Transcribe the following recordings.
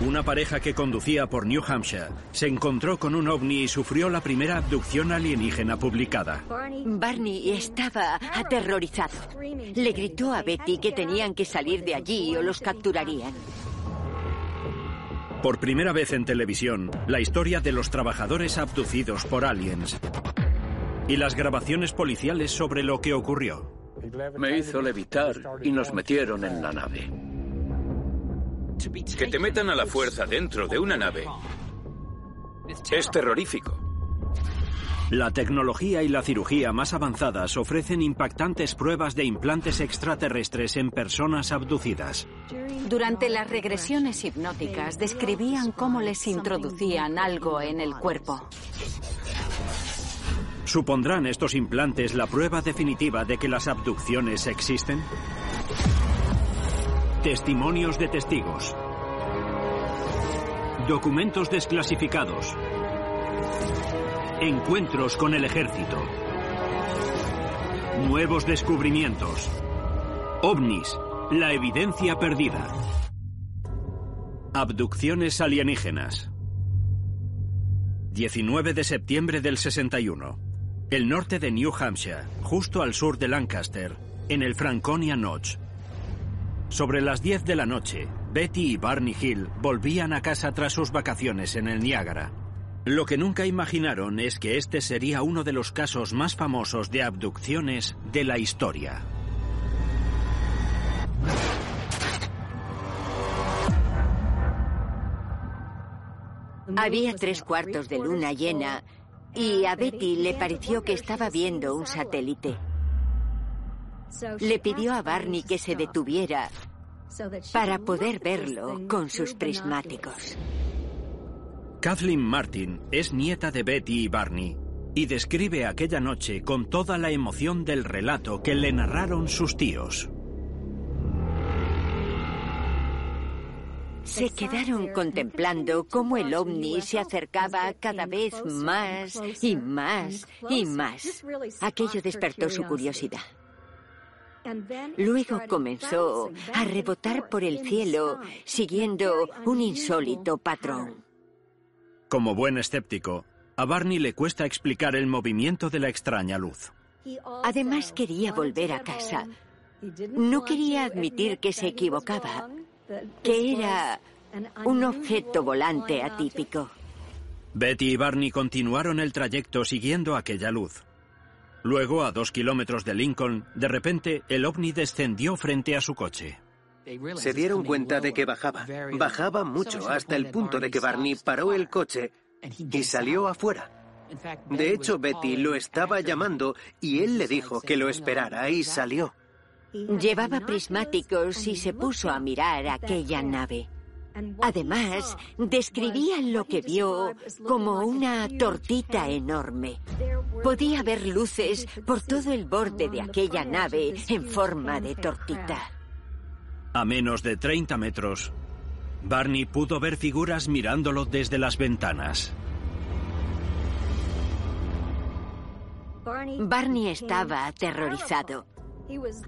Una pareja que conducía por New Hampshire se encontró con un ovni y sufrió la primera abducción alienígena publicada. Barney estaba aterrorizado. Le gritó a Betty que tenían que salir de allí o los capturarían. Por primera vez en televisión, la historia de los trabajadores abducidos por aliens y las grabaciones policiales sobre lo que ocurrió. Me hizo levitar y nos metieron en la nave. Que te metan a la fuerza dentro de una nave es terrorífico. La tecnología y la cirugía más avanzadas ofrecen impactantes pruebas de implantes extraterrestres en personas abducidas. Durante las regresiones hipnóticas describían cómo les introducían algo en el cuerpo. ¿Supondrán estos implantes la prueba definitiva de que las abducciones existen? Testimonios de testigos. Documentos desclasificados. Encuentros con el ejército. Nuevos descubrimientos. OVNIs. La evidencia perdida. Abducciones alienígenas. 19 de septiembre del 61. El norte de New Hampshire, justo al sur de Lancaster, en el Franconia Notch. Sobre las 10 de la noche, Betty y Barney Hill volvían a casa tras sus vacaciones en el Niágara. Lo que nunca imaginaron es que este sería uno de los casos más famosos de abducciones de la historia. Había tres cuartos de luna llena y a Betty le pareció que estaba viendo un satélite. Le pidió a Barney que se detuviera para poder verlo con sus prismáticos. Kathleen Martin es nieta de Betty y Barney y describe aquella noche con toda la emoción del relato que le narraron sus tíos. Se quedaron contemplando cómo el ovni se acercaba cada vez más y más y más. Aquello despertó su curiosidad. Luego comenzó a rebotar por el cielo siguiendo un insólito patrón. Como buen escéptico, a Barney le cuesta explicar el movimiento de la extraña luz. Además quería volver a casa. No quería admitir que se equivocaba, que era un objeto volante atípico. Betty y Barney continuaron el trayecto siguiendo aquella luz. Luego, a dos kilómetros de Lincoln, de repente el ovni descendió frente a su coche. Se dieron cuenta de que bajaba. Bajaba mucho hasta el punto de que Barney paró el coche y salió afuera. De hecho, Betty lo estaba llamando y él le dijo que lo esperara y salió. Llevaba prismáticos y se puso a mirar aquella nave. Además, describía lo que vio como una tortita enorme. Podía ver luces por todo el borde de aquella nave en forma de tortita. A menos de 30 metros, Barney pudo ver figuras mirándolo desde las ventanas. Barney estaba aterrorizado.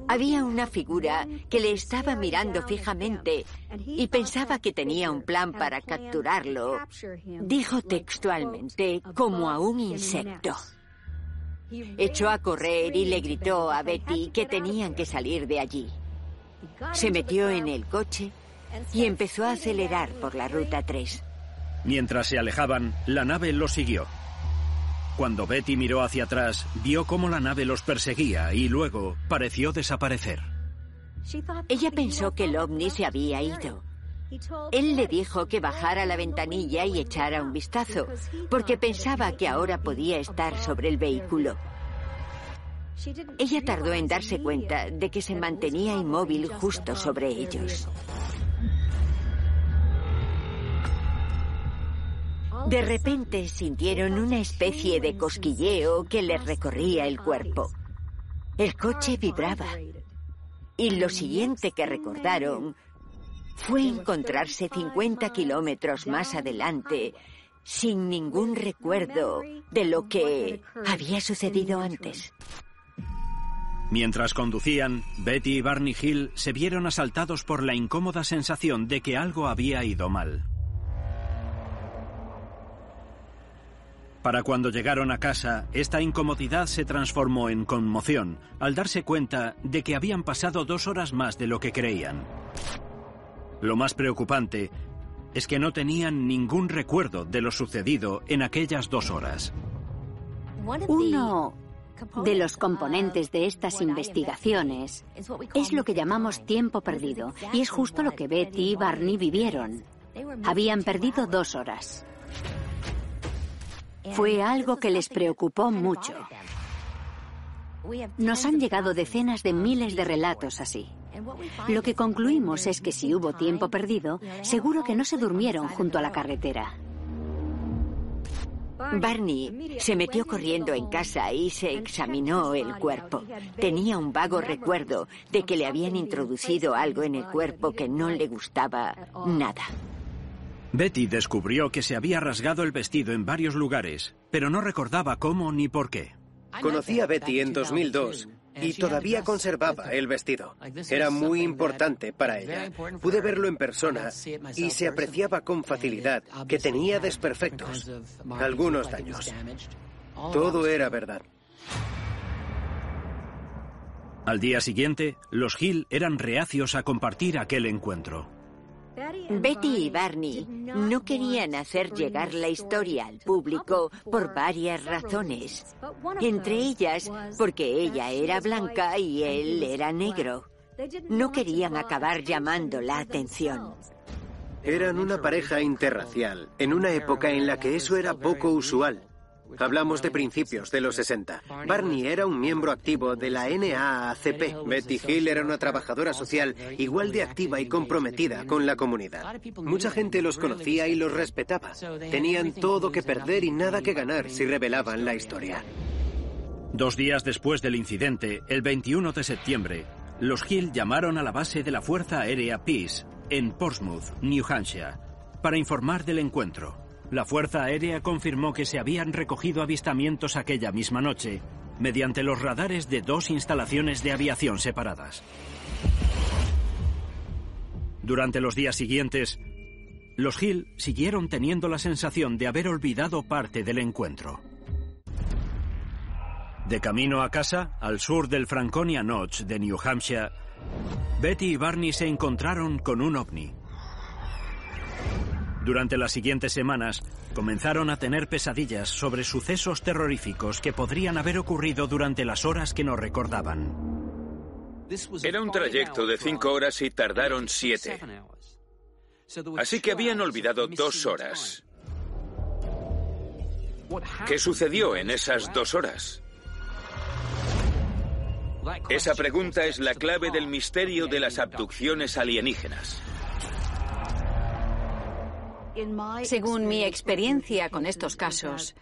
Había una figura que le estaba mirando fijamente y pensaba que tenía un plan para capturarlo. Dijo textualmente, como a un insecto. Echó a correr y le gritó a Betty que tenían que salir de allí. Se metió en el coche y empezó a acelerar por la ruta 3. Mientras se alejaban, la nave los siguió. Cuando Betty miró hacia atrás, vio cómo la nave los perseguía y luego pareció desaparecer. Ella pensó que el ovni se había ido. Él le dijo que bajara la ventanilla y echara un vistazo, porque pensaba que ahora podía estar sobre el vehículo. Ella tardó en darse cuenta de que se mantenía inmóvil justo sobre ellos. De repente sintieron una especie de cosquilleo que les recorría el cuerpo. El coche vibraba. Y lo siguiente que recordaron fue encontrarse 50 kilómetros más adelante sin ningún recuerdo de lo que había sucedido antes. Mientras conducían, Betty y Barney Hill se vieron asaltados por la incómoda sensación de que algo había ido mal. Para cuando llegaron a casa, esta incomodidad se transformó en conmoción al darse cuenta de que habían pasado dos horas más de lo que creían. Lo más preocupante es que no tenían ningún recuerdo de lo sucedido en aquellas dos horas. Uno de los componentes de estas investigaciones es lo que llamamos tiempo perdido, y es justo lo que Betty y Barney vivieron. Habían perdido dos horas. Fue algo que les preocupó mucho. Nos han llegado decenas de miles de relatos así. Lo que concluimos es que si hubo tiempo perdido, seguro que no se durmieron junto a la carretera. Barney se metió corriendo en casa y se examinó el cuerpo. Tenía un vago recuerdo de que le habían introducido algo en el cuerpo que no le gustaba nada. Betty descubrió que se había rasgado el vestido en varios lugares, pero no recordaba cómo ni por qué. Conocí a Betty en 2002 y todavía conservaba el vestido. Era muy importante para ella. Pude verlo en persona y se apreciaba con facilidad que tenía desperfectos, algunos daños. Todo era verdad. Al día siguiente, los Hill eran reacios a compartir aquel encuentro. Betty y Barney no querían hacer llegar la historia al público por varias razones, entre ellas porque ella era blanca y él era negro. No querían acabar llamando la atención. Eran una pareja interracial, en una época en la que eso era poco usual. Hablamos de principios de los 60. Barney era un miembro activo de la NAACP. Betty Hill era una trabajadora social igual de activa y comprometida con la comunidad. Mucha gente los conocía y los respetaba. Tenían todo que perder y nada que ganar si revelaban la historia. Dos días después del incidente, el 21 de septiembre, los Hill llamaron a la base de la Fuerza Aérea Peace, en Portsmouth, New Hampshire, para informar del encuentro. La Fuerza Aérea confirmó que se habían recogido avistamientos aquella misma noche mediante los radares de dos instalaciones de aviación separadas. Durante los días siguientes, los Hill siguieron teniendo la sensación de haber olvidado parte del encuentro. De camino a casa, al sur del Franconia Notch de New Hampshire, Betty y Barney se encontraron con un ovni. Durante las siguientes semanas, comenzaron a tener pesadillas sobre sucesos terroríficos que podrían haber ocurrido durante las horas que no recordaban. Era un trayecto de cinco horas y tardaron siete. Así que habían olvidado dos horas. ¿Qué sucedió en esas dos horas? Esa pregunta es la clave del misterio de las abducciones alienígenas. Según mi experiencia con estos casos,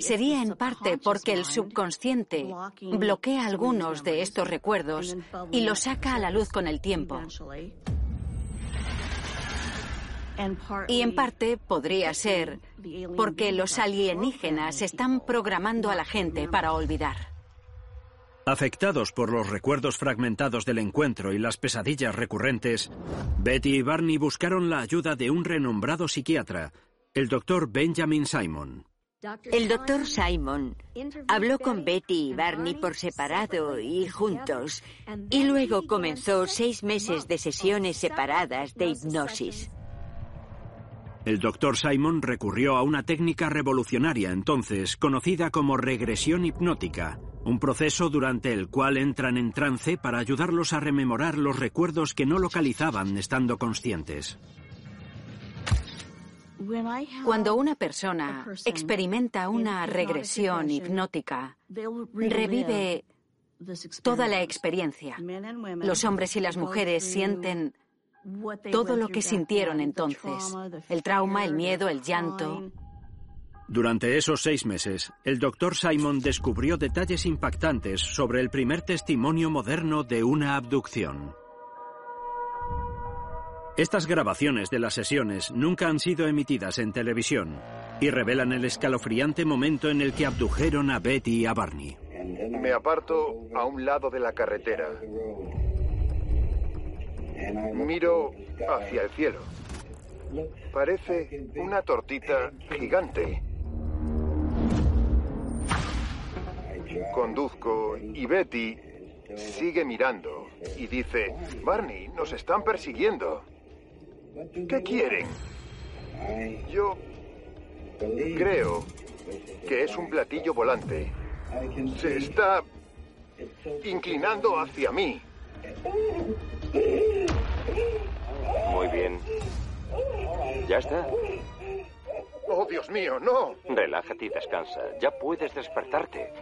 sería en parte porque el subconsciente bloquea algunos de estos recuerdos y los saca a la luz con el tiempo. Y en parte podría ser porque los alienígenas están programando a la gente para olvidar. Afectados por los recuerdos fragmentados del encuentro y las pesadillas recurrentes, Betty y Barney buscaron la ayuda de un renombrado psiquiatra, el doctor Benjamin Simon. El doctor Simon habló con Betty y Barney por separado y juntos, y luego comenzó seis meses de sesiones separadas de hipnosis. El doctor Simon recurrió a una técnica revolucionaria entonces conocida como regresión hipnótica, un proceso durante el cual entran en trance para ayudarlos a rememorar los recuerdos que no localizaban estando conscientes. Cuando una persona experimenta una regresión hipnótica, revive toda la experiencia. Los hombres y las mujeres sienten todo lo que sintieron entonces, el trauma, el miedo, el llanto. Durante esos seis meses, el doctor Simon descubrió detalles impactantes sobre el primer testimonio moderno de una abducción. Estas grabaciones de las sesiones nunca han sido emitidas en televisión y revelan el escalofriante momento en el que abdujeron a Betty y a Barney. Me aparto a un lado de la carretera. Miro hacia el cielo. Parece una tortita gigante. Conduzco y Betty sigue mirando y dice, Barney, nos están persiguiendo. ¿Qué quieren? Yo creo que es un platillo volante. Se está inclinando hacia mí. Muy bien. ¿Ya está? Oh, Dios mío, no. Relájate y descansa. Ya puedes despertarte.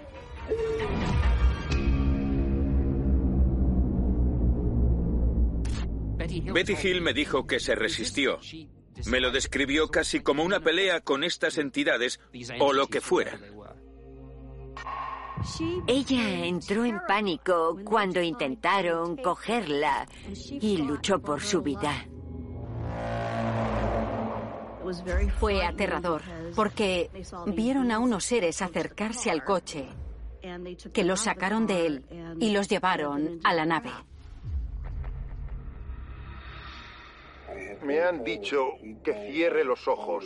Betty Hill me dijo que se resistió. Me lo describió casi como una pelea con estas entidades o lo que fuera. Ella entró en pánico cuando intentaron cogerla y luchó por su vida. Fue aterrador porque vieron a unos seres acercarse al coche, que los sacaron de él y los llevaron a la nave. Me han dicho que cierre los ojos.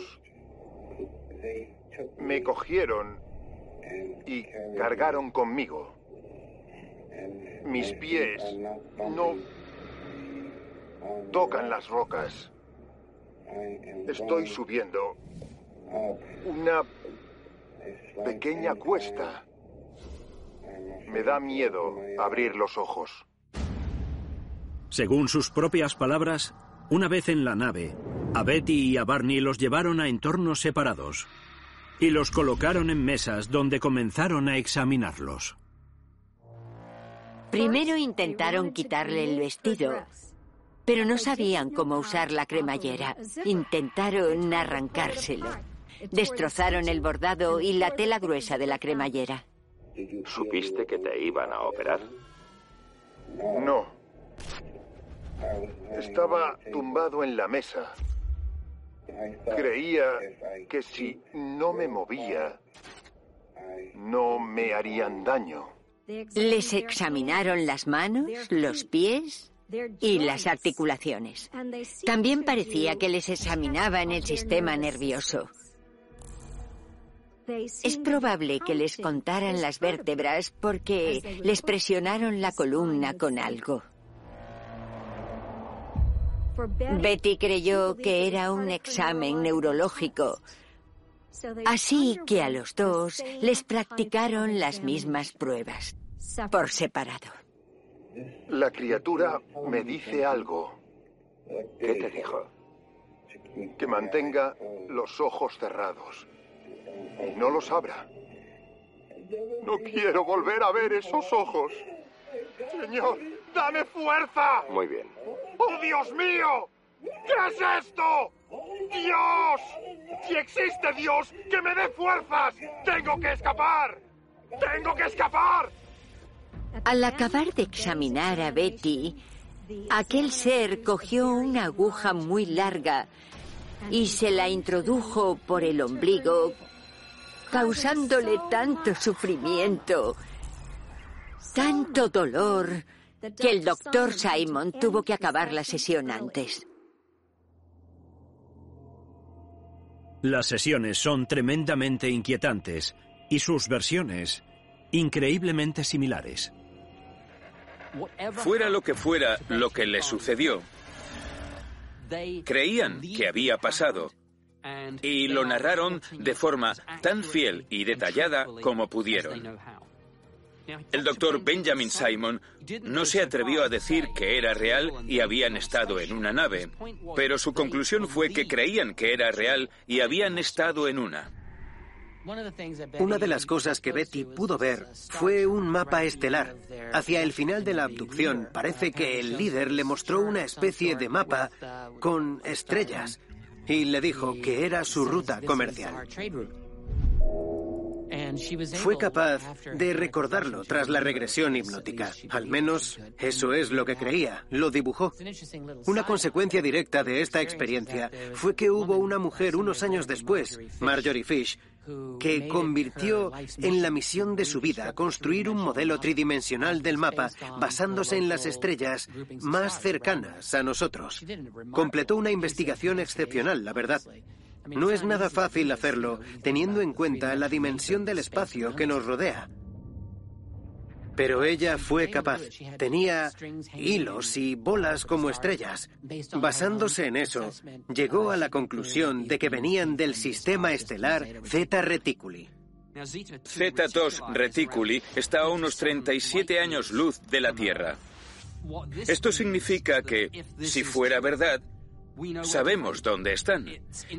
Me cogieron y cargaron conmigo. Mis pies no tocan las rocas. Estoy subiendo una pequeña cuesta. Me da miedo abrir los ojos. Según sus propias palabras, una vez en la nave, a Betty y a Barney los llevaron a entornos separados y los colocaron en mesas donde comenzaron a examinarlos. Primero intentaron quitarle el vestido, pero no sabían cómo usar la cremallera. Intentaron arrancárselo. Destrozaron el bordado y la tela gruesa de la cremallera. ¿Supiste que te iban a operar? No. Estaba tumbado en la mesa. Creía que si no me movía, no me harían daño. Les examinaron las manos, los pies y las articulaciones. También parecía que les examinaban el sistema nervioso. Es probable que les contaran las vértebras porque les presionaron la columna con algo. Betty creyó que era un examen neurológico, así que a los dos les practicaron las mismas pruebas, por separado. La criatura me dice algo. ¿Qué te dijo? Que mantenga los ojos cerrados. No los abra. No quiero volver a ver esos ojos. Señor, dame fuerza. Muy bien. ¡Oh, Dios mío! ¿Qué es esto? ¡Dios! Si existe Dios, que me dé fuerzas. Tengo que escapar. Tengo que escapar. Al acabar de examinar a Betty, aquel ser cogió una aguja muy larga y se la introdujo por el ombligo, causándole tanto sufrimiento, tanto dolor, que el doctor Simon tuvo que acabar la sesión antes. Las sesiones son tremendamente inquietantes y sus versiones increíblemente similares. Fuera lo que fuera lo que le sucedió, creían que había pasado y lo narraron de forma tan fiel y detallada como pudieron. El doctor Benjamin Simon no se atrevió a decir que era real y habían estado en una nave, pero su conclusión fue que creían que era real y habían estado en una. Una de las cosas que Betty pudo ver fue un mapa estelar. Hacia el final de la abducción parece que el líder le mostró una especie de mapa con estrellas y le dijo que era su ruta comercial. Fue capaz de recordarlo tras la regresión hipnótica. Al menos eso es lo que creía. Lo dibujó. Una consecuencia directa de esta experiencia fue que hubo una mujer unos años después, Marjorie Fish, que convirtió en la misión de su vida construir un modelo tridimensional del mapa basándose en las estrellas más cercanas a nosotros. Completó una investigación excepcional, la verdad. No es nada fácil hacerlo teniendo en cuenta la dimensión del espacio que nos rodea. Pero ella fue capaz. Tenía hilos y bolas como estrellas. Basándose en eso, llegó a la conclusión de que venían del sistema estelar Zeta Reticuli. Z2 Reticuli está a unos 37 años luz de la Tierra. Esto significa que, si fuera verdad, Sabemos dónde están.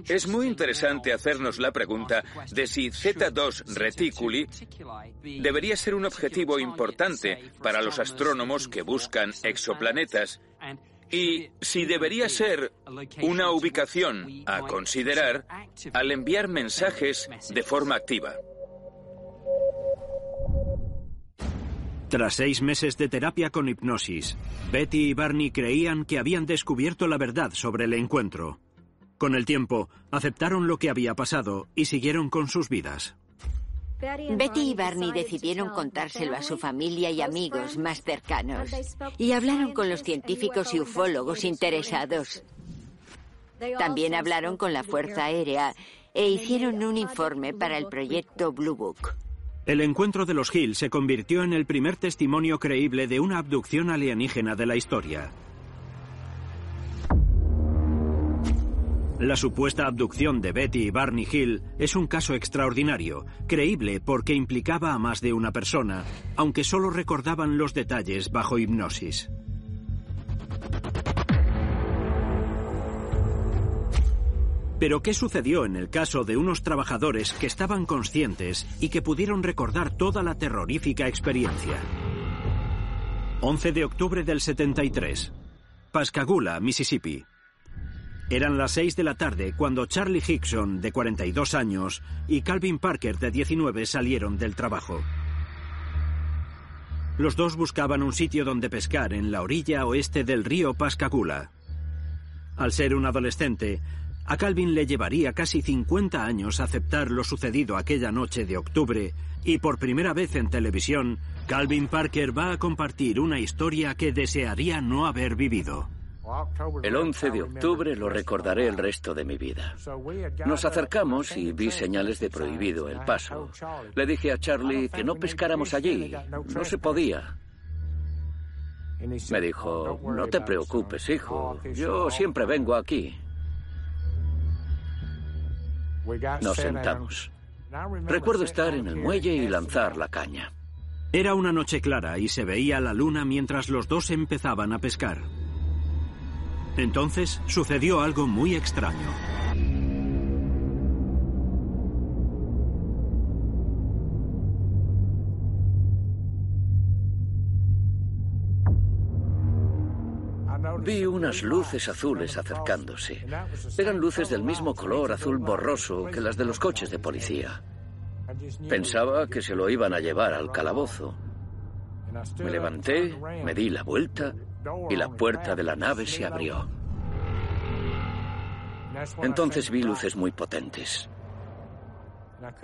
Es muy interesante hacernos la pregunta de si Z2 Reticuli debería ser un objetivo importante para los astrónomos que buscan exoplanetas y si debería ser una ubicación a considerar al enviar mensajes de forma activa. Tras seis meses de terapia con hipnosis, Betty y Barney creían que habían descubierto la verdad sobre el encuentro. Con el tiempo, aceptaron lo que había pasado y siguieron con sus vidas. Betty y Barney decidieron contárselo a su familia y amigos más cercanos y hablaron con los científicos y ufólogos interesados. También hablaron con la Fuerza Aérea e hicieron un informe para el proyecto Blue Book. El encuentro de los Hill se convirtió en el primer testimonio creíble de una abducción alienígena de la historia. La supuesta abducción de Betty y Barney Hill es un caso extraordinario, creíble porque implicaba a más de una persona, aunque solo recordaban los detalles bajo hipnosis. Pero ¿qué sucedió en el caso de unos trabajadores que estaban conscientes y que pudieron recordar toda la terrorífica experiencia? 11 de octubre del 73. Pascagoula, Mississippi. Eran las 6 de la tarde cuando Charlie Hickson, de 42 años, y Calvin Parker, de 19, salieron del trabajo. Los dos buscaban un sitio donde pescar en la orilla oeste del río Pascagoula. Al ser un adolescente, a Calvin le llevaría casi 50 años aceptar lo sucedido aquella noche de octubre y por primera vez en televisión, Calvin Parker va a compartir una historia que desearía no haber vivido. El 11 de octubre lo recordaré el resto de mi vida. Nos acercamos y vi señales de prohibido el paso. Le dije a Charlie que no pescáramos allí. No se podía. Me dijo, no te preocupes, hijo. Yo siempre vengo aquí. Nos sentamos. Recuerdo estar en el muelle y lanzar la caña. Era una noche clara y se veía la luna mientras los dos empezaban a pescar. Entonces sucedió algo muy extraño. Vi unas luces azules acercándose. Eran luces del mismo color azul borroso que las de los coches de policía. Pensaba que se lo iban a llevar al calabozo. Me levanté, me di la vuelta y la puerta de la nave se abrió. Entonces vi luces muy potentes.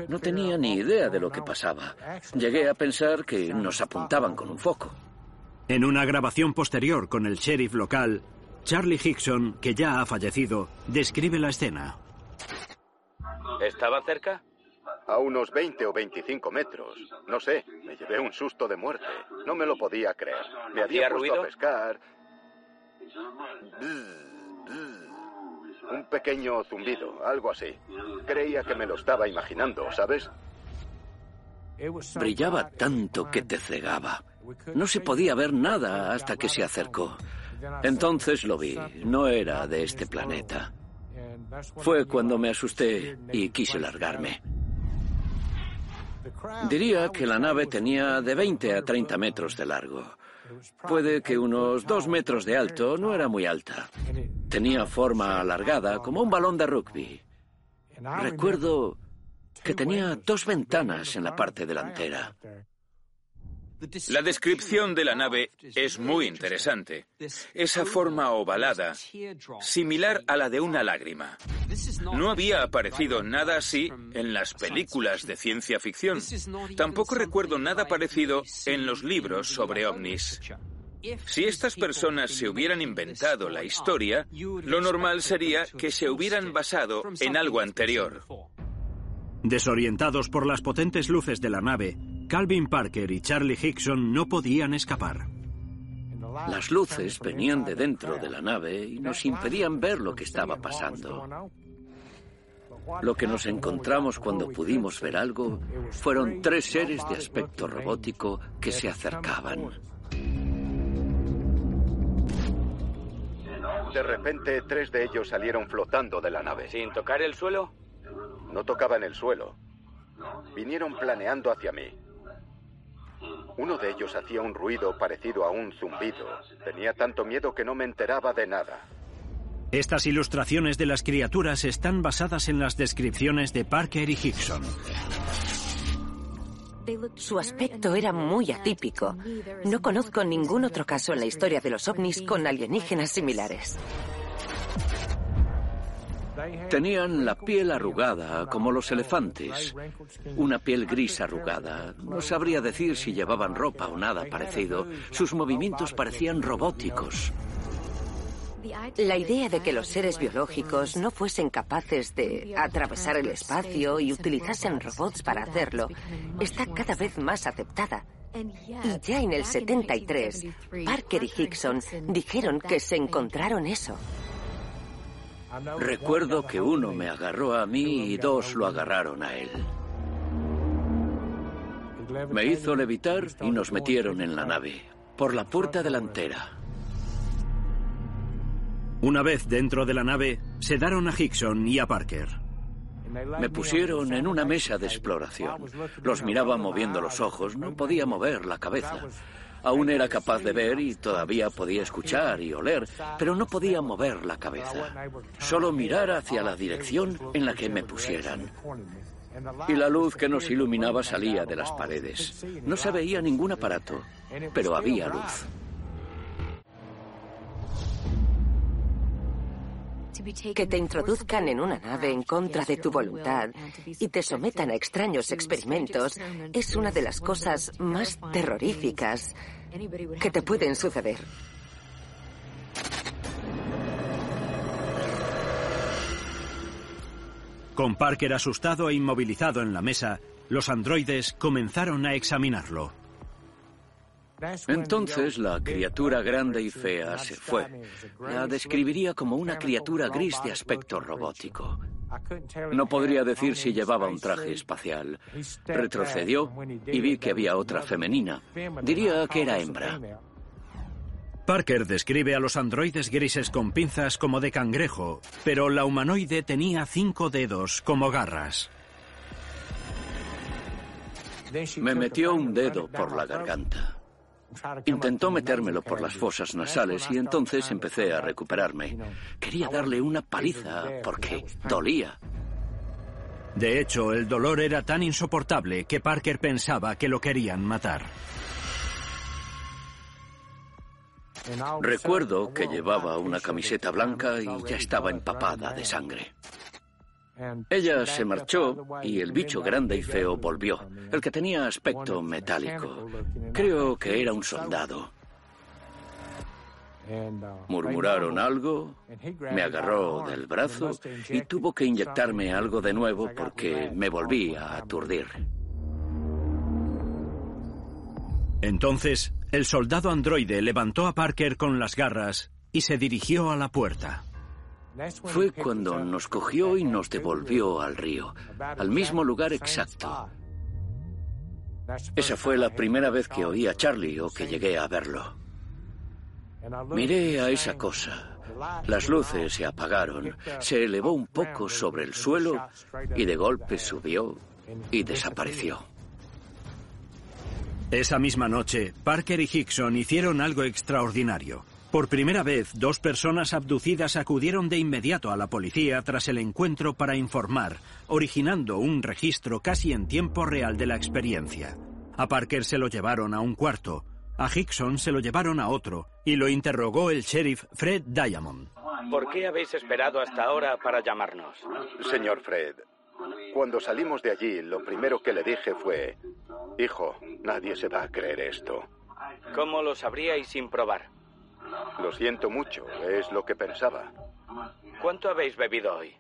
No tenía ni idea de lo que pasaba. Llegué a pensar que nos apuntaban con un foco. En una grabación posterior con el sheriff local, Charlie Hickson, que ya ha fallecido, describe la escena. ¿Estaba cerca? A unos 20 o 25 metros. No sé, me llevé un susto de muerte. No me lo podía creer. Me había puesto ruido? a pescar. Un pequeño zumbido, algo así. Creía que me lo estaba imaginando, ¿sabes? Brillaba tanto que te cegaba. No se podía ver nada hasta que se acercó. Entonces lo vi. No era de este planeta. Fue cuando me asusté y quise largarme. Diría que la nave tenía de 20 a 30 metros de largo. Puede que unos dos metros de alto, no era muy alta. Tenía forma alargada, como un balón de rugby. Recuerdo que tenía dos ventanas en la parte delantera. La descripción de la nave es muy interesante. Esa forma ovalada, similar a la de una lágrima. No había aparecido nada así en las películas de ciencia ficción. Tampoco recuerdo nada parecido en los libros sobre ovnis. Si estas personas se hubieran inventado la historia, lo normal sería que se hubieran basado en algo anterior. Desorientados por las potentes luces de la nave, Calvin Parker y Charlie Hickson no podían escapar. Las luces venían de dentro de la nave y nos impedían ver lo que estaba pasando. Lo que nos encontramos cuando pudimos ver algo fueron tres seres de aspecto robótico que se acercaban. De repente, tres de ellos salieron flotando de la nave. ¿Sin tocar el suelo? No tocaban el suelo. Vinieron planeando hacia mí. Uno de ellos hacía un ruido parecido a un zumbido. Tenía tanto miedo que no me enteraba de nada. Estas ilustraciones de las criaturas están basadas en las descripciones de Parker y Hickson. Su aspecto era muy atípico. No conozco ningún otro caso en la historia de los ovnis con alienígenas similares. Tenían la piel arrugada, como los elefantes. Una piel gris arrugada. No sabría decir si llevaban ropa o nada parecido. Sus movimientos parecían robóticos. La idea de que los seres biológicos no fuesen capaces de atravesar el espacio y utilizasen robots para hacerlo está cada vez más aceptada. Y ya en el 73, Parker y Hickson dijeron que se encontraron eso. Recuerdo que uno me agarró a mí y dos lo agarraron a él. Me hizo levitar y nos metieron en la nave, por la puerta delantera. Una vez dentro de la nave, sedaron a Hickson y a Parker. Me pusieron en una mesa de exploración. Los miraba moviendo los ojos, no podía mover la cabeza. Aún era capaz de ver y todavía podía escuchar y oler, pero no podía mover la cabeza. Solo mirar hacia la dirección en la que me pusieran. Y la luz que nos iluminaba salía de las paredes. No se veía ningún aparato, pero había luz. Que te introduzcan en una nave en contra de tu voluntad y te sometan a extraños experimentos es una de las cosas más terroríficas que te pueden suceder. Con Parker asustado e inmovilizado en la mesa, los androides comenzaron a examinarlo. Entonces la criatura grande y fea se fue. La describiría como una criatura gris de aspecto robótico. No podría decir si llevaba un traje espacial. Retrocedió y vi que había otra femenina. Diría que era hembra. Parker describe a los androides grises con pinzas como de cangrejo, pero la humanoide tenía cinco dedos como garras. Me metió un dedo por la garganta. Intentó metérmelo por las fosas nasales y entonces empecé a recuperarme. Quería darle una paliza porque dolía. De hecho, el dolor era tan insoportable que Parker pensaba que lo querían matar. Recuerdo que llevaba una camiseta blanca y ya estaba empapada de sangre. Ella se marchó y el bicho grande y feo volvió, el que tenía aspecto metálico. Creo que era un soldado. Murmuraron algo, me agarró del brazo y tuvo que inyectarme algo de nuevo porque me volví a aturdir. Entonces, el soldado androide levantó a Parker con las garras y se dirigió a la puerta. Fue cuando nos cogió y nos devolvió al río, al mismo lugar exacto. Esa fue la primera vez que oí a Charlie o que llegué a verlo. Miré a esa cosa. Las luces se apagaron, se elevó un poco sobre el suelo y de golpe subió y desapareció. Esa misma noche, Parker y Hickson hicieron algo extraordinario. Por primera vez, dos personas abducidas acudieron de inmediato a la policía tras el encuentro para informar, originando un registro casi en tiempo real de la experiencia. A Parker se lo llevaron a un cuarto, a Hickson se lo llevaron a otro, y lo interrogó el sheriff Fred Diamond. ¿Por qué habéis esperado hasta ahora para llamarnos? Señor Fred, cuando salimos de allí, lo primero que le dije fue, Hijo, nadie se va a creer esto. ¿Cómo lo sabríais sin probar? Lo siento mucho, es lo que pensaba. ¿Cuánto habéis bebido hoy?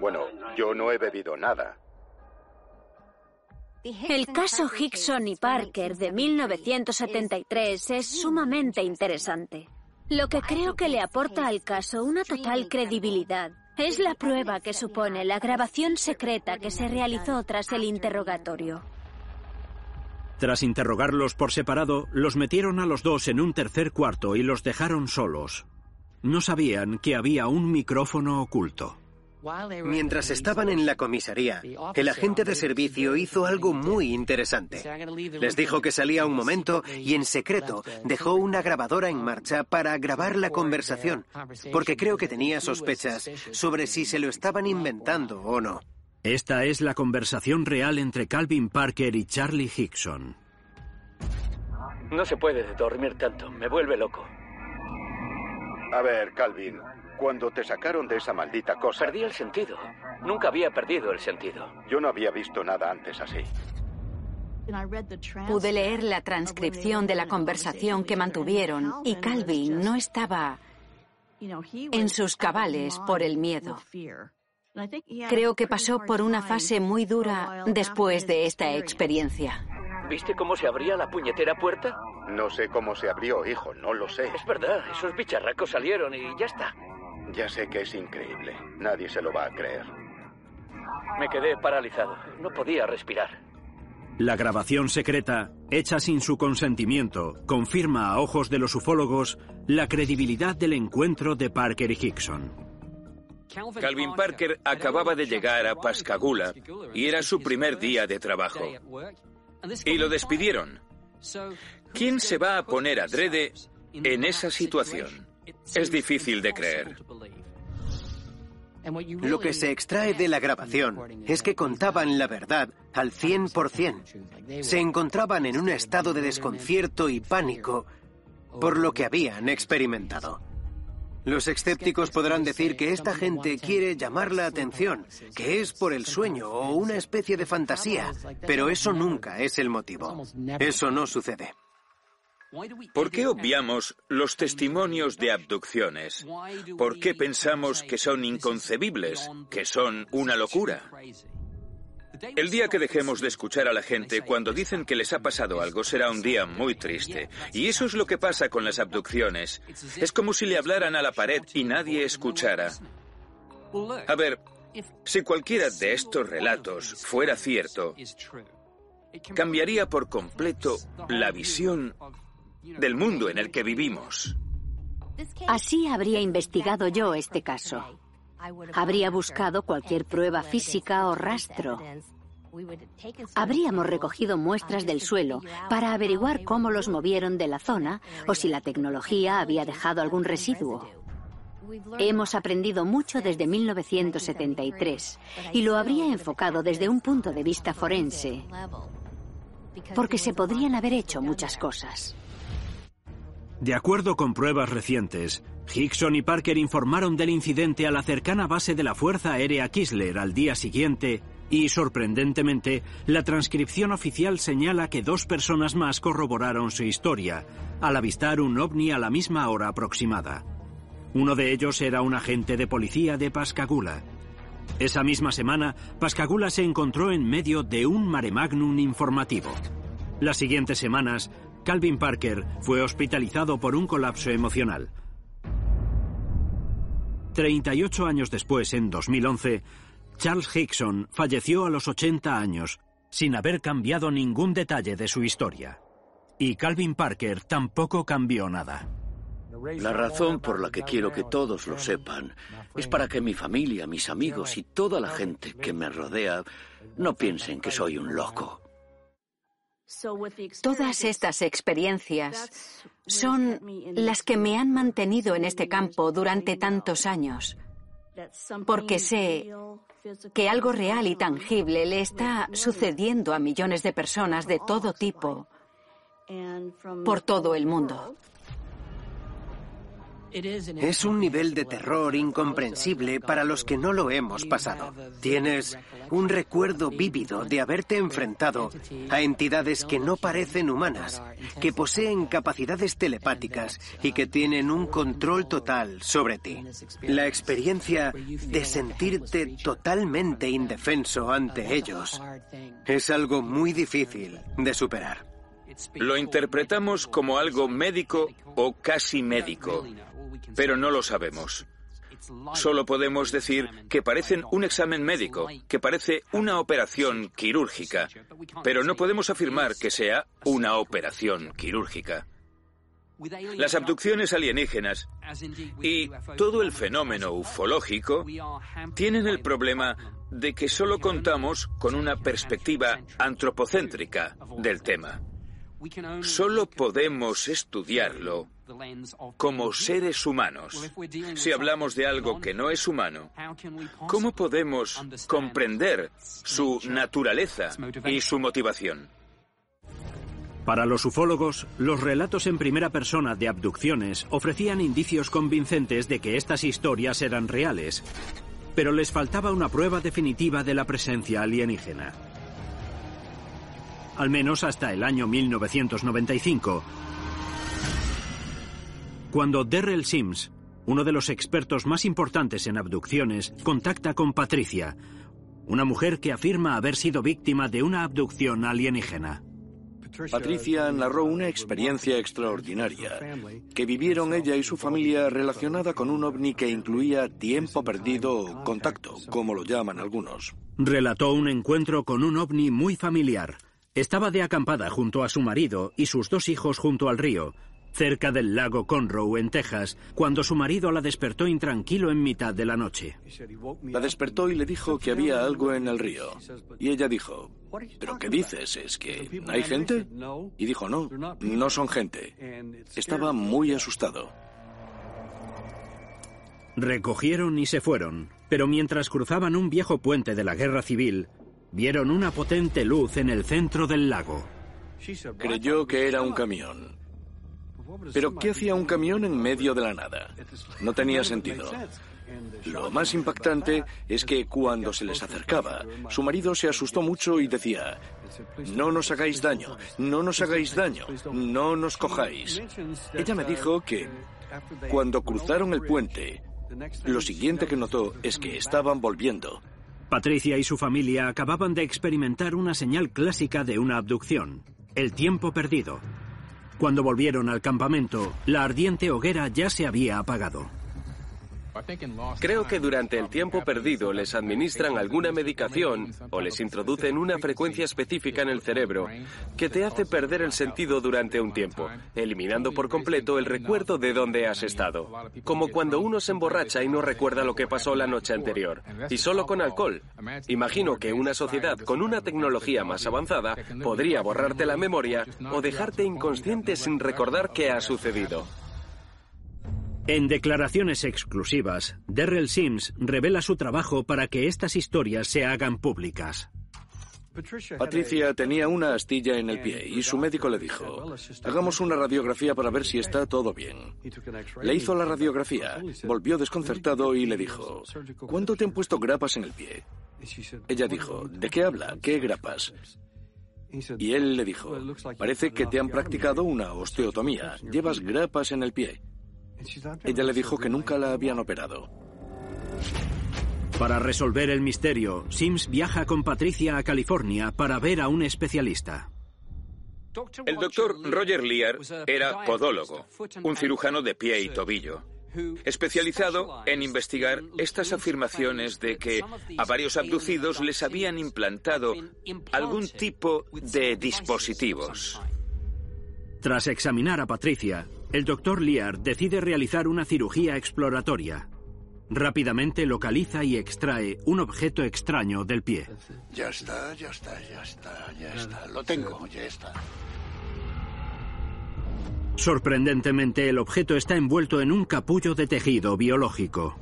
Bueno, yo no he bebido nada. El caso Hickson y Parker de 1973 es sumamente interesante. Lo que creo que le aporta al caso una total credibilidad es la prueba que supone la grabación secreta que se realizó tras el interrogatorio. Tras interrogarlos por separado, los metieron a los dos en un tercer cuarto y los dejaron solos. No sabían que había un micrófono oculto. Mientras estaban en la comisaría, el agente de servicio hizo algo muy interesante. Les dijo que salía un momento y en secreto dejó una grabadora en marcha para grabar la conversación, porque creo que tenía sospechas sobre si se lo estaban inventando o no. Esta es la conversación real entre Calvin Parker y Charlie Hickson. No se puede dormir tanto, me vuelve loco. A ver, Calvin, cuando te sacaron de esa maldita cosa... Perdí el sentido. Nunca había perdido el sentido. Yo no había visto nada antes así. Pude leer la transcripción de la conversación que mantuvieron y Calvin no estaba en sus cabales por el miedo. Creo que pasó por una fase muy dura después de esta experiencia. ¿Viste cómo se abría la puñetera puerta? No sé cómo se abrió, hijo, no lo sé. Es verdad, esos bicharracos salieron y ya está. Ya sé que es increíble. Nadie se lo va a creer. Me quedé paralizado. No podía respirar. La grabación secreta, hecha sin su consentimiento, confirma a ojos de los ufólogos la credibilidad del encuentro de Parker y Hickson. Calvin Parker acababa de llegar a Pascagoula y era su primer día de trabajo. Y lo despidieron. ¿Quién se va a poner adrede en esa situación? Es difícil de creer. Lo que se extrae de la grabación es que contaban la verdad al 100%. Se encontraban en un estado de desconcierto y pánico por lo que habían experimentado. Los escépticos podrán decir que esta gente quiere llamar la atención, que es por el sueño o una especie de fantasía, pero eso nunca es el motivo. Eso no sucede. ¿Por qué obviamos los testimonios de abducciones? ¿Por qué pensamos que son inconcebibles, que son una locura? El día que dejemos de escuchar a la gente cuando dicen que les ha pasado algo será un día muy triste. Y eso es lo que pasa con las abducciones. Es como si le hablaran a la pared y nadie escuchara. A ver, si cualquiera de estos relatos fuera cierto, cambiaría por completo la visión del mundo en el que vivimos. Así habría investigado yo este caso. Habría buscado cualquier prueba física o rastro. Habríamos recogido muestras del suelo para averiguar cómo los movieron de la zona o si la tecnología había dejado algún residuo. Hemos aprendido mucho desde 1973 y lo habría enfocado desde un punto de vista forense, porque se podrían haber hecho muchas cosas. De acuerdo con pruebas recientes, Hickson y Parker informaron del incidente a la cercana base de la Fuerza Aérea Kisler al día siguiente y, sorprendentemente, la transcripción oficial señala que dos personas más corroboraron su historia al avistar un ovni a la misma hora aproximada. Uno de ellos era un agente de policía de Pascagoula. Esa misma semana, Pascagoula se encontró en medio de un mare magnum informativo. Las siguientes semanas, Calvin Parker fue hospitalizado por un colapso emocional. 38 años después, en 2011, Charles Hickson falleció a los 80 años, sin haber cambiado ningún detalle de su historia. Y Calvin Parker tampoco cambió nada. La razón por la que quiero que todos lo sepan es para que mi familia, mis amigos y toda la gente que me rodea no piensen que soy un loco. Todas estas experiencias son las que me han mantenido en este campo durante tantos años, porque sé que algo real y tangible le está sucediendo a millones de personas de todo tipo por todo el mundo. Es un nivel de terror incomprensible para los que no lo hemos pasado. Tienes un recuerdo vívido de haberte enfrentado a entidades que no parecen humanas, que poseen capacidades telepáticas y que tienen un control total sobre ti. La experiencia de sentirte totalmente indefenso ante ellos es algo muy difícil de superar. Lo interpretamos como algo médico o casi médico, pero no lo sabemos. Solo podemos decir que parecen un examen médico, que parece una operación quirúrgica, pero no podemos afirmar que sea una operación quirúrgica. Las abducciones alienígenas y todo el fenómeno ufológico tienen el problema de que solo contamos con una perspectiva antropocéntrica del tema. Solo podemos estudiarlo como seres humanos. Si hablamos de algo que no es humano, ¿cómo podemos comprender su naturaleza y su motivación? Para los ufólogos, los relatos en primera persona de abducciones ofrecían indicios convincentes de que estas historias eran reales, pero les faltaba una prueba definitiva de la presencia alienígena al menos hasta el año 1995, cuando Darrell Sims, uno de los expertos más importantes en abducciones, contacta con Patricia, una mujer que afirma haber sido víctima de una abducción alienígena. Patricia narró una experiencia extraordinaria que vivieron ella y su familia relacionada con un ovni que incluía tiempo perdido o contacto, como lo llaman algunos. Relató un encuentro con un ovni muy familiar, estaba de acampada junto a su marido y sus dos hijos junto al río, cerca del lago Conroe, en Texas, cuando su marido la despertó intranquilo en mitad de la noche. La despertó y le dijo que había algo en el río. Y ella dijo, ¿pero qué dices? ¿Es que hay gente? Y dijo, no, no son gente. Estaba muy asustado. Recogieron y se fueron, pero mientras cruzaban un viejo puente de la guerra civil, vieron una potente luz en el centro del lago. Creyó que era un camión. Pero ¿qué hacía un camión en medio de la nada? No tenía sentido. Lo más impactante es que cuando se les acercaba, su marido se asustó mucho y decía, no nos hagáis daño, no nos hagáis daño, no nos cojáis. Ella me dijo que cuando cruzaron el puente, lo siguiente que notó es que estaban volviendo Patricia y su familia acababan de experimentar una señal clásica de una abducción, el tiempo perdido. Cuando volvieron al campamento, la ardiente hoguera ya se había apagado. Creo que durante el tiempo perdido les administran alguna medicación o les introducen una frecuencia específica en el cerebro que te hace perder el sentido durante un tiempo, eliminando por completo el recuerdo de dónde has estado. Como cuando uno se emborracha y no recuerda lo que pasó la noche anterior, y solo con alcohol. Imagino que una sociedad con una tecnología más avanzada podría borrarte la memoria o dejarte inconsciente sin recordar qué ha sucedido. En declaraciones exclusivas, Darrell Sims revela su trabajo para que estas historias se hagan públicas. Patricia tenía una astilla en el pie y su médico le dijo, hagamos una radiografía para ver si está todo bien. Le hizo la radiografía, volvió desconcertado y le dijo, ¿cuánto te han puesto grapas en el pie? Ella dijo, ¿de qué habla? ¿Qué grapas? Y él le dijo, parece que te han practicado una osteotomía, llevas grapas en el pie. Ella le dijo que nunca la habían operado. Para resolver el misterio, Sims viaja con Patricia a California para ver a un especialista. El doctor Roger Lear era podólogo, un cirujano de pie y tobillo, especializado en investigar estas afirmaciones de que a varios abducidos les habían implantado algún tipo de dispositivos. Tras examinar a Patricia, el doctor Lear decide realizar una cirugía exploratoria. Rápidamente localiza y extrae un objeto extraño del pie. Ya está, ya está, ya está, ya está. Lo tengo, ya está. Sorprendentemente, el objeto está envuelto en un capullo de tejido biológico.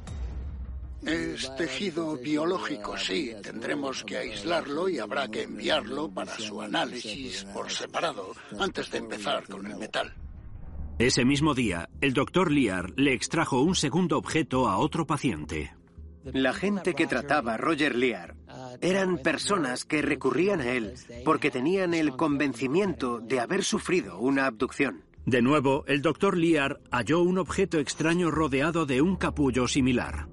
Es tejido biológico, sí. Tendremos que aislarlo y habrá que enviarlo para su análisis por separado antes de empezar con el metal. Ese mismo día, el doctor Lear le extrajo un segundo objeto a otro paciente. La gente que trataba a Roger Lear eran personas que recurrían a él porque tenían el convencimiento de haber sufrido una abducción. De nuevo, el doctor Lear halló un objeto extraño rodeado de un capullo similar.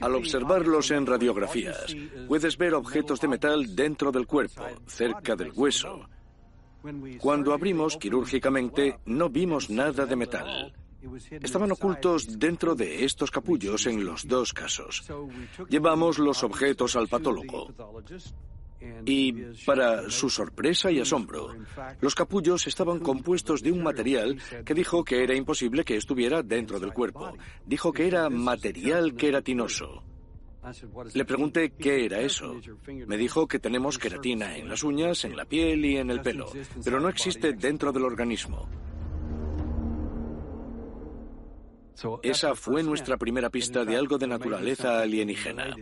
Al observarlos en radiografías, puedes ver objetos de metal dentro del cuerpo, cerca del hueso. Cuando abrimos quirúrgicamente, no vimos nada de metal. Estaban ocultos dentro de estos capullos en los dos casos. Llevamos los objetos al patólogo. Y, para su sorpresa y asombro, los capullos estaban compuestos de un material que dijo que era imposible que estuviera dentro del cuerpo. Dijo que era material queratinoso. Le pregunté qué era eso. Me dijo que tenemos queratina en las uñas, en la piel y en el pelo, pero no existe dentro del organismo. Esa fue nuestra primera pista de algo de naturaleza alienígena.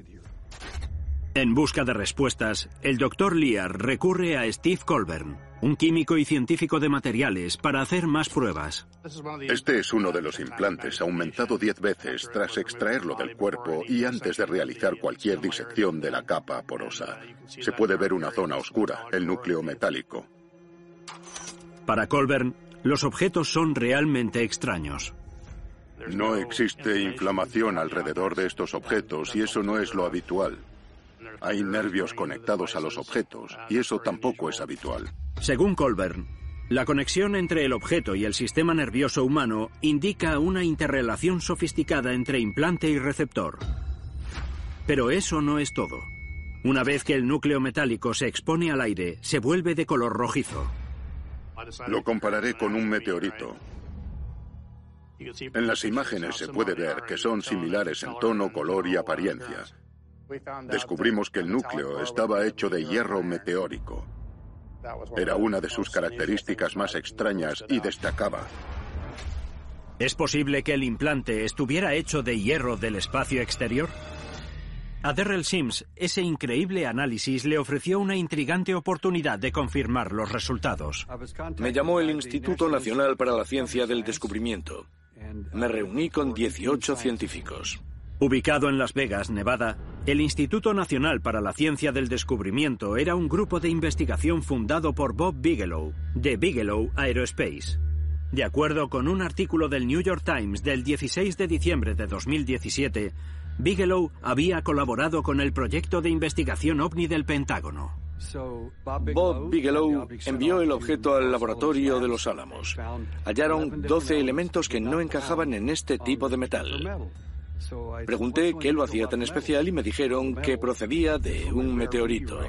En busca de respuestas, el doctor Lear recurre a Steve Colburn, un químico y científico de materiales, para hacer más pruebas. Este es uno de los implantes aumentado diez veces tras extraerlo del cuerpo y antes de realizar cualquier disección de la capa porosa. Se puede ver una zona oscura, el núcleo metálico. Para Colburn, los objetos son realmente extraños. No existe inflamación alrededor de estos objetos y eso no es lo habitual. Hay nervios conectados a los objetos y eso tampoco es habitual. Según Colburn, la conexión entre el objeto y el sistema nervioso humano indica una interrelación sofisticada entre implante y receptor. Pero eso no es todo. Una vez que el núcleo metálico se expone al aire, se vuelve de color rojizo. Lo compararé con un meteorito. En las imágenes se puede ver que son similares en tono, color y apariencia. Descubrimos que el núcleo estaba hecho de hierro meteórico. Era una de sus características más extrañas y destacaba. ¿Es posible que el implante estuviera hecho de hierro del espacio exterior? A Darrell Sims, ese increíble análisis le ofreció una intrigante oportunidad de confirmar los resultados. Me llamó el Instituto Nacional para la Ciencia del Descubrimiento. Me reuní con 18 científicos. Ubicado en Las Vegas, Nevada, el Instituto Nacional para la Ciencia del Descubrimiento era un grupo de investigación fundado por Bob Bigelow, de Bigelow Aerospace. De acuerdo con un artículo del New York Times del 16 de diciembre de 2017, Bigelow había colaborado con el proyecto de investigación ovni del Pentágono. Bob Bigelow envió el objeto al laboratorio de los Álamos. Hallaron 12 elementos que no encajaban en este tipo de metal. Pregunté qué lo hacía tan especial y me dijeron que procedía de un meteorito.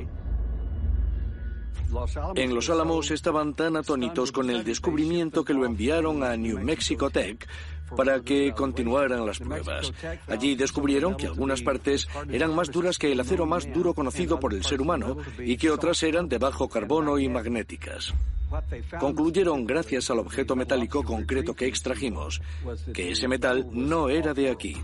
En Los Álamos estaban tan atónitos con el descubrimiento que lo enviaron a New Mexico Tech para que continuaran las pruebas. Allí descubrieron que algunas partes eran más duras que el acero más duro conocido por el ser humano y que otras eran de bajo carbono y magnéticas. Concluyeron, gracias al objeto metálico concreto que extrajimos, que ese metal no era de aquí.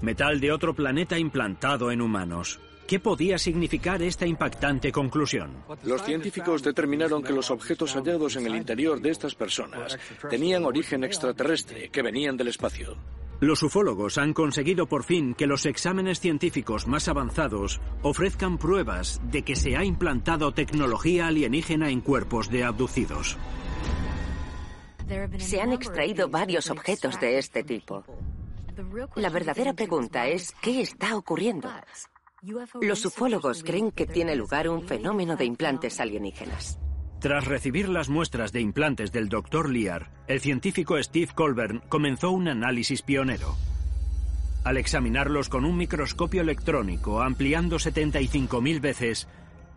Metal de otro planeta implantado en humanos. ¿Qué podía significar esta impactante conclusión? Los científicos determinaron que los objetos hallados en el interior de estas personas tenían origen extraterrestre, que venían del espacio. Los ufólogos han conseguido por fin que los exámenes científicos más avanzados ofrezcan pruebas de que se ha implantado tecnología alienígena en cuerpos de abducidos. Se han extraído varios objetos de este tipo. La verdadera pregunta es, ¿qué está ocurriendo? Los ufólogos creen que tiene lugar un fenómeno de implantes alienígenas. Tras recibir las muestras de implantes del Dr. Lear, el científico Steve Colburn comenzó un análisis pionero. Al examinarlos con un microscopio electrónico ampliando 75.000 veces,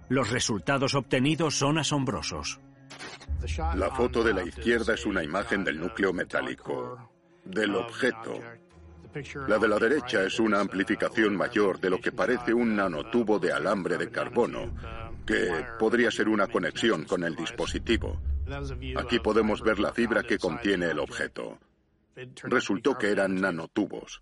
los resultados obtenidos son asombrosos. La foto de la izquierda es una imagen del núcleo metálico, del objeto. La de la derecha es una amplificación mayor de lo que parece un nanotubo de alambre de carbono, que podría ser una conexión con el dispositivo. Aquí podemos ver la fibra que contiene el objeto. Resultó que eran nanotubos.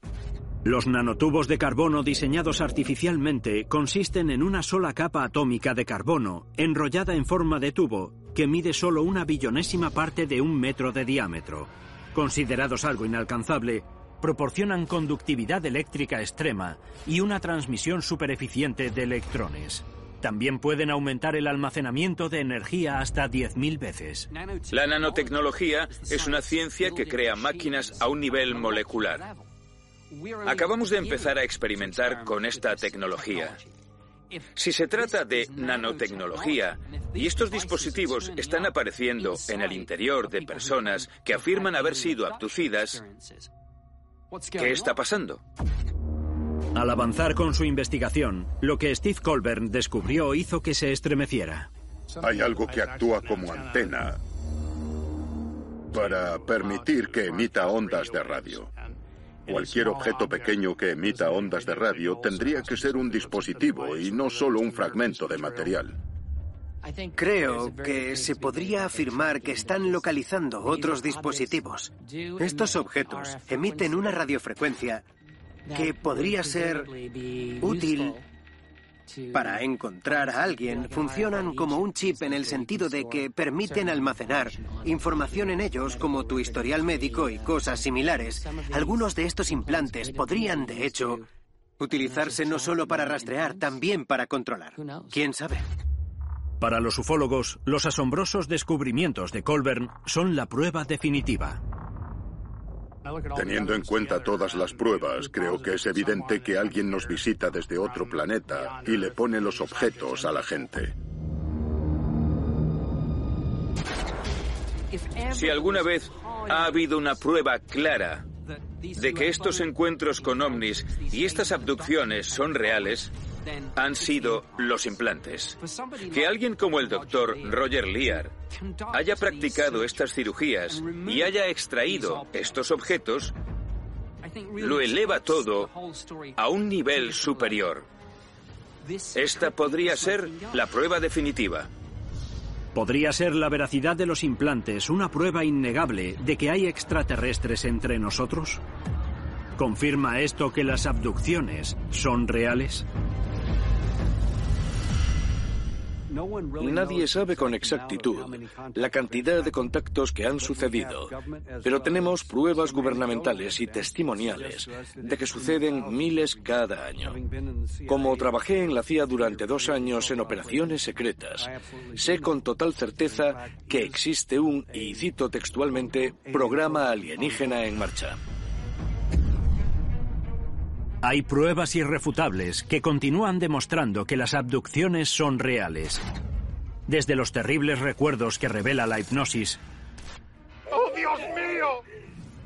Los nanotubos de carbono diseñados artificialmente consisten en una sola capa atómica de carbono enrollada en forma de tubo que mide solo una billonésima parte de un metro de diámetro. Considerados algo inalcanzable, proporcionan conductividad eléctrica extrema y una transmisión supereficiente de electrones. También pueden aumentar el almacenamiento de energía hasta 10.000 veces. La nanotecnología es una ciencia que crea máquinas a un nivel molecular. Acabamos de empezar a experimentar con esta tecnología. Si se trata de nanotecnología y estos dispositivos están apareciendo en el interior de personas que afirman haber sido abducidas, ¿qué está pasando? Al avanzar con su investigación, lo que Steve Colbert descubrió hizo que se estremeciera. Hay algo que actúa como antena para permitir que emita ondas de radio. Cualquier objeto pequeño que emita ondas de radio tendría que ser un dispositivo y no solo un fragmento de material. Creo que se podría afirmar que están localizando otros dispositivos. Estos objetos emiten una radiofrecuencia que podría ser útil para encontrar a alguien funcionan como un chip en el sentido de que permiten almacenar información en ellos como tu historial médico y cosas similares. Algunos de estos implantes podrían, de hecho, utilizarse no solo para rastrear, también para controlar. ¿Quién sabe? Para los ufólogos, los asombrosos descubrimientos de Colburn son la prueba definitiva. Teniendo en cuenta todas las pruebas, creo que es evidente que alguien nos visita desde otro planeta y le pone los objetos a la gente. Si alguna vez ha habido una prueba clara de que estos encuentros con ovnis y estas abducciones son reales, han sido los implantes. Que alguien como el doctor Roger Lear haya practicado estas cirugías y haya extraído estos objetos lo eleva todo a un nivel superior. Esta podría ser la prueba definitiva. ¿Podría ser la veracidad de los implantes una prueba innegable de que hay extraterrestres entre nosotros? ¿Confirma esto que las abducciones son reales? Nadie sabe con exactitud la cantidad de contactos que han sucedido, pero tenemos pruebas gubernamentales y testimoniales de que suceden miles cada año. Como trabajé en la CIA durante dos años en operaciones secretas, sé con total certeza que existe un, y cito textualmente, programa alienígena en marcha. Hay pruebas irrefutables que continúan demostrando que las abducciones son reales. Desde los terribles recuerdos que revela la hipnosis. ¡Oh, Dios mío!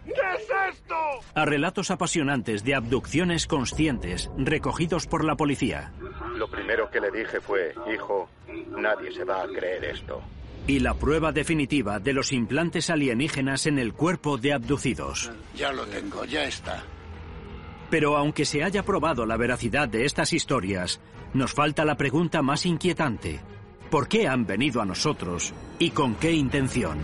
¿Qué es esto? A relatos apasionantes de abducciones conscientes recogidos por la policía. Lo primero que le dije fue, hijo, nadie se va a creer esto. Y la prueba definitiva de los implantes alienígenas en el cuerpo de abducidos. Ya lo tengo, ya está. Pero aunque se haya probado la veracidad de estas historias, nos falta la pregunta más inquietante. ¿Por qué han venido a nosotros y con qué intención?